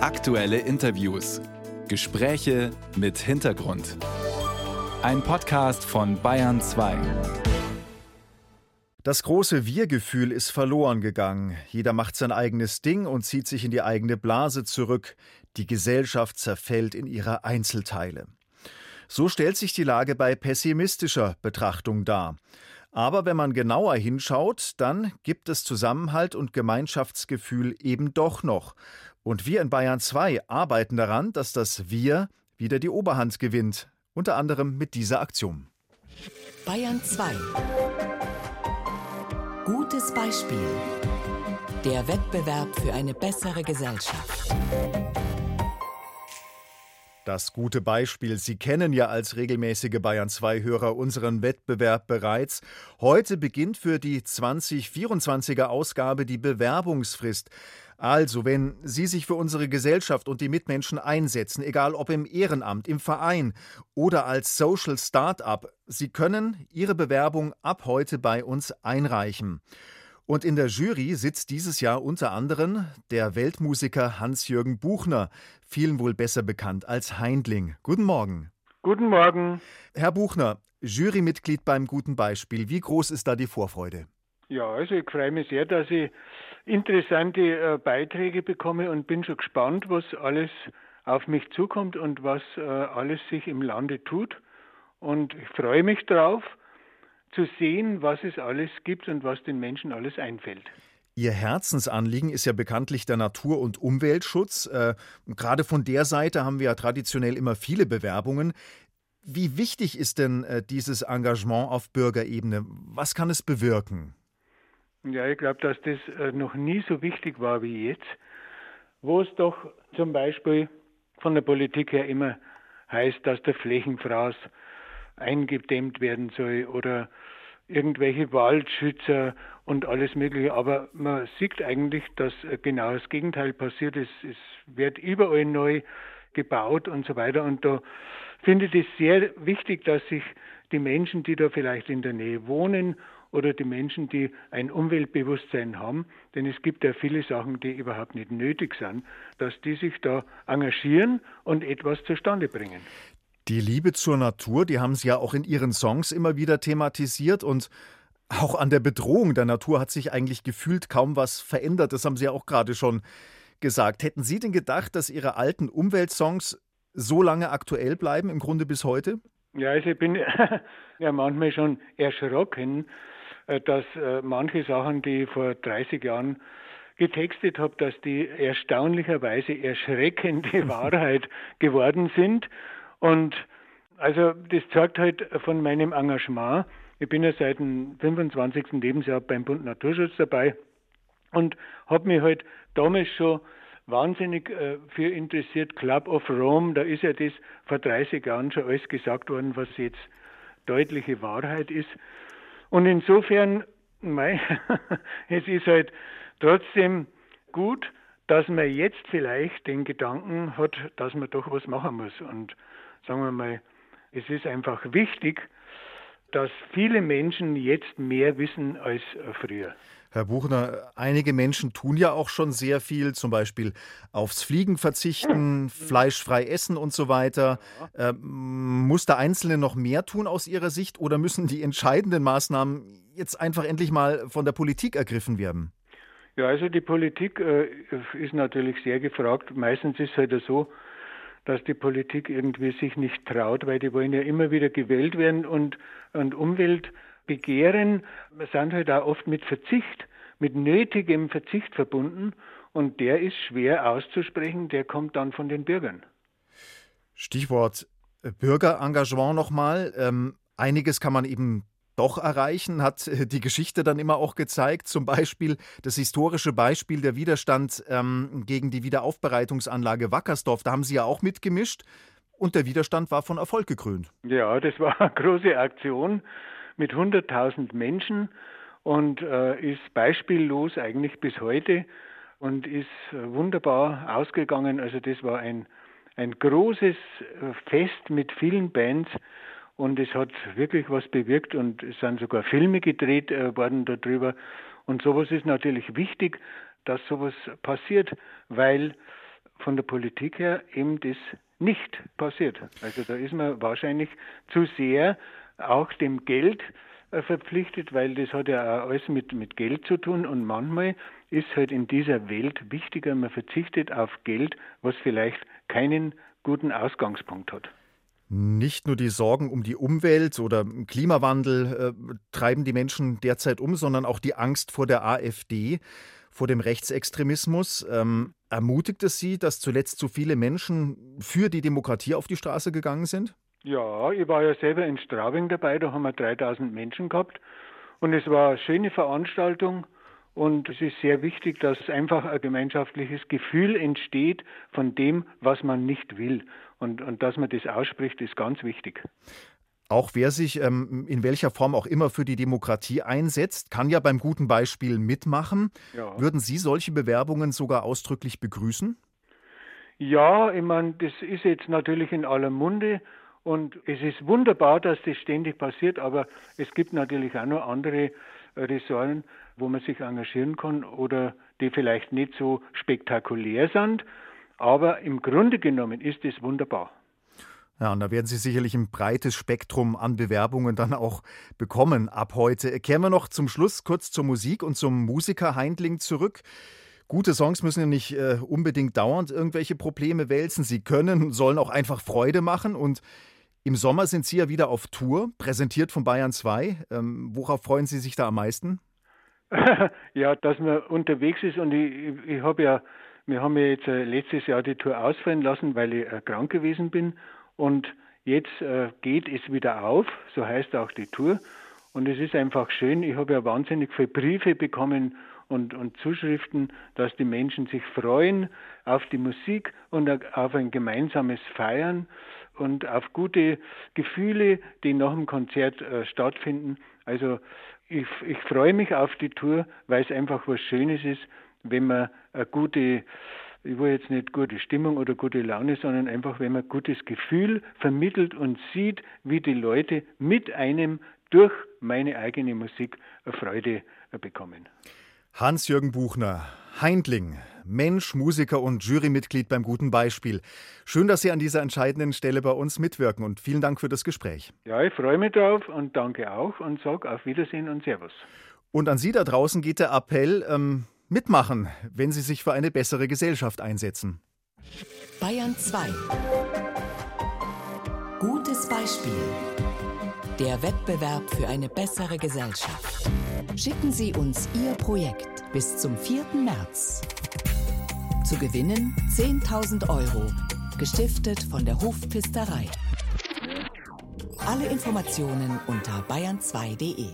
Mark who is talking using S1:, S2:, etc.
S1: Aktuelle Interviews. Gespräche mit Hintergrund. Ein Podcast von Bayern 2.
S2: Das große Wir-Gefühl ist verloren gegangen. Jeder macht sein eigenes Ding und zieht sich in die eigene Blase zurück. Die Gesellschaft zerfällt in ihre Einzelteile. So stellt sich die Lage bei pessimistischer Betrachtung dar. Aber wenn man genauer hinschaut, dann gibt es Zusammenhalt und Gemeinschaftsgefühl eben doch noch. Und wir in Bayern 2 arbeiten daran, dass das Wir wieder die Oberhand gewinnt. Unter anderem mit dieser Aktion.
S3: Bayern 2. Gutes Beispiel. Der Wettbewerb für eine bessere Gesellschaft.
S2: Das gute Beispiel. Sie kennen ja als regelmäßige Bayern 2 Hörer unseren Wettbewerb bereits. Heute beginnt für die 2024er Ausgabe die Bewerbungsfrist. Also, wenn Sie sich für unsere Gesellschaft und die Mitmenschen einsetzen, egal ob im Ehrenamt, im Verein oder als Social Startup, Sie können Ihre Bewerbung ab heute bei uns einreichen. Und in der Jury sitzt dieses Jahr unter anderem der Weltmusiker Hans-Jürgen Buchner, vielen wohl besser bekannt als Heindling. Guten Morgen.
S4: Guten Morgen.
S2: Herr Buchner, Jurymitglied beim guten Beispiel. Wie groß ist da die Vorfreude?
S4: Ja, also ich freue mich sehr, dass ich interessante äh, Beiträge bekomme und bin schon gespannt, was alles auf mich zukommt und was äh, alles sich im Lande tut. Und ich freue mich drauf zu sehen, was es alles gibt und was den Menschen alles einfällt.
S2: Ihr Herzensanliegen ist ja bekanntlich der Natur- und Umweltschutz. Äh, gerade von der Seite haben wir ja traditionell immer viele Bewerbungen. Wie wichtig ist denn äh, dieses Engagement auf Bürgerebene? Was kann es bewirken?
S4: Ja, ich glaube, dass das äh, noch nie so wichtig war wie jetzt, wo es doch zum Beispiel von der Politik her immer heißt, dass der Flächenfraß eingedämmt werden soll oder irgendwelche Waldschützer und alles Mögliche. Aber man sieht eigentlich, dass genau das Gegenteil passiert. Es, es wird überall neu gebaut und so weiter. Und da finde ich es sehr wichtig, dass sich die Menschen, die da vielleicht in der Nähe wohnen oder die Menschen, die ein Umweltbewusstsein haben, denn es gibt ja viele Sachen, die überhaupt nicht nötig sind, dass die sich da engagieren und etwas zustande bringen.
S2: Die Liebe zur Natur, die haben Sie ja auch in Ihren Songs immer wieder thematisiert und auch an der Bedrohung der Natur hat sich eigentlich gefühlt kaum was verändert. Das haben Sie ja auch gerade schon gesagt. Hätten Sie denn gedacht, dass Ihre alten Umweltsongs so lange aktuell bleiben, im Grunde bis heute?
S4: Ja, also ich bin ja manchmal schon erschrocken, äh, dass äh, manche Sachen, die ich vor 30 Jahren getextet habe, dass die erstaunlicherweise erschreckende Wahrheit geworden sind. Und also das zeigt halt von meinem Engagement. Ich bin ja seit dem 25. Lebensjahr beim Bund Naturschutz dabei und habe mich halt damals schon wahnsinnig äh, für interessiert. Club of Rome, da ist ja das vor 30 Jahren schon alles gesagt worden, was jetzt deutliche Wahrheit ist. Und insofern, mei, es ist halt trotzdem gut, dass man jetzt vielleicht den Gedanken hat, dass man doch was machen muss. Und sagen wir mal, es ist einfach wichtig, dass viele Menschen jetzt mehr wissen als früher.
S2: Herr Buchner, einige Menschen tun ja auch schon sehr viel, zum Beispiel aufs Fliegen verzichten, fleischfrei essen und so weiter. Äh, muss der Einzelne noch mehr tun aus Ihrer Sicht oder müssen die entscheidenden Maßnahmen jetzt einfach endlich mal von der Politik ergriffen werden?
S4: Ja, also die Politik äh, ist natürlich sehr gefragt. Meistens ist es halt so, dass die Politik irgendwie sich nicht traut, weil die wollen ja immer wieder gewählt werden und, und Umweltbegehren sind halt auch oft mit Verzicht, mit nötigem Verzicht verbunden und der ist schwer auszusprechen, der kommt dann von den Bürgern.
S2: Stichwort Bürgerengagement nochmal. Ähm, einiges kann man eben doch erreichen, hat äh, die Geschichte dann immer auch gezeigt. Zum Beispiel das historische Beispiel der Widerstand ähm, gegen die Wiederaufbereitungsanlage Wackersdorf. Da haben Sie ja auch mitgemischt und der Widerstand war von Erfolg gekrönt.
S4: Ja, das war eine große Aktion mit 100.000 Menschen und äh, ist beispiellos eigentlich bis heute und ist äh, wunderbar ausgegangen. Also das war ein, ein großes äh, Fest mit vielen Bands und es hat wirklich was bewirkt und es sind sogar Filme gedreht äh, worden darüber. Und sowas ist natürlich wichtig, dass sowas passiert, weil von der Politik her eben das nicht passiert. Also da ist man wahrscheinlich zu sehr auch dem Geld äh, verpflichtet, weil das hat ja auch alles mit, mit Geld zu tun und manchmal ist halt in dieser Welt wichtiger, man verzichtet auf Geld, was vielleicht keinen guten Ausgangspunkt hat.
S2: Nicht nur die Sorgen um die Umwelt oder Klimawandel äh, treiben die Menschen derzeit um, sondern auch die Angst vor der AfD, vor dem Rechtsextremismus. Ähm, ermutigt es Sie, dass zuletzt so viele Menschen für die Demokratie auf die Straße gegangen sind?
S4: Ja, ich war ja selber in Straubing dabei, da haben wir 3000 Menschen gehabt und es war eine schöne Veranstaltung. Und es ist sehr wichtig, dass einfach ein gemeinschaftliches Gefühl entsteht von dem, was man nicht will. Und, und dass man das ausspricht, ist ganz wichtig.
S2: Auch wer sich ähm, in welcher Form auch immer für die Demokratie einsetzt, kann ja beim guten Beispiel mitmachen. Ja. Würden Sie solche Bewerbungen sogar ausdrücklich begrüßen?
S4: Ja, ich meine, das ist jetzt natürlich in aller Munde und es ist wunderbar, dass das ständig passiert, aber es gibt natürlich auch noch andere Ressorten, wo man sich engagieren kann oder die vielleicht nicht so spektakulär sind. Aber im Grunde genommen ist es wunderbar.
S2: Ja, und da werden Sie sicherlich ein breites Spektrum an Bewerbungen dann auch bekommen ab heute. Kehren wir noch zum Schluss kurz zur Musik und zum Musiker Heindling zurück. Gute Songs müssen ja nicht äh, unbedingt dauernd irgendwelche Probleme wälzen. Sie können, sollen auch einfach Freude machen. Und im Sommer sind Sie ja wieder auf Tour, präsentiert von Bayern 2. Ähm, worauf freuen Sie sich da am meisten?
S4: ja, dass man unterwegs ist und ich, ich habe ja, wir haben ja jetzt äh, letztes Jahr die Tour ausfallen lassen, weil ich äh, krank gewesen bin und jetzt äh, geht es wieder auf, so heißt auch die Tour und es ist einfach schön. Ich habe ja wahnsinnig viele Briefe bekommen und, und Zuschriften, dass die Menschen sich freuen auf die Musik und auf ein gemeinsames Feiern und auf gute Gefühle, die nach dem Konzert äh, stattfinden. Also ich, ich freue mich auf die Tour, weil es einfach was Schönes ist, wenn man eine gute, ich will jetzt nicht gute Stimmung oder gute Laune, sondern einfach, wenn man gutes Gefühl vermittelt und sieht, wie die Leute mit einem durch meine eigene Musik eine Freude bekommen.
S2: Hans-Jürgen Buchner, Heindling, Mensch, Musiker und Jurymitglied beim guten Beispiel. Schön, dass Sie an dieser entscheidenden Stelle bei uns mitwirken und vielen Dank für das Gespräch.
S4: Ja, ich freue mich drauf und danke auch und sage auf Wiedersehen und Servus.
S2: Und an Sie da draußen geht der Appell, ähm, mitmachen, wenn Sie sich für eine bessere Gesellschaft einsetzen.
S3: Bayern 2. Gutes Beispiel. Der Wettbewerb für eine bessere Gesellschaft. Schicken Sie uns Ihr Projekt bis zum 4. März. Zu gewinnen 10.000 Euro, gestiftet von der Hofpfisterei. Alle Informationen unter bayern2.de.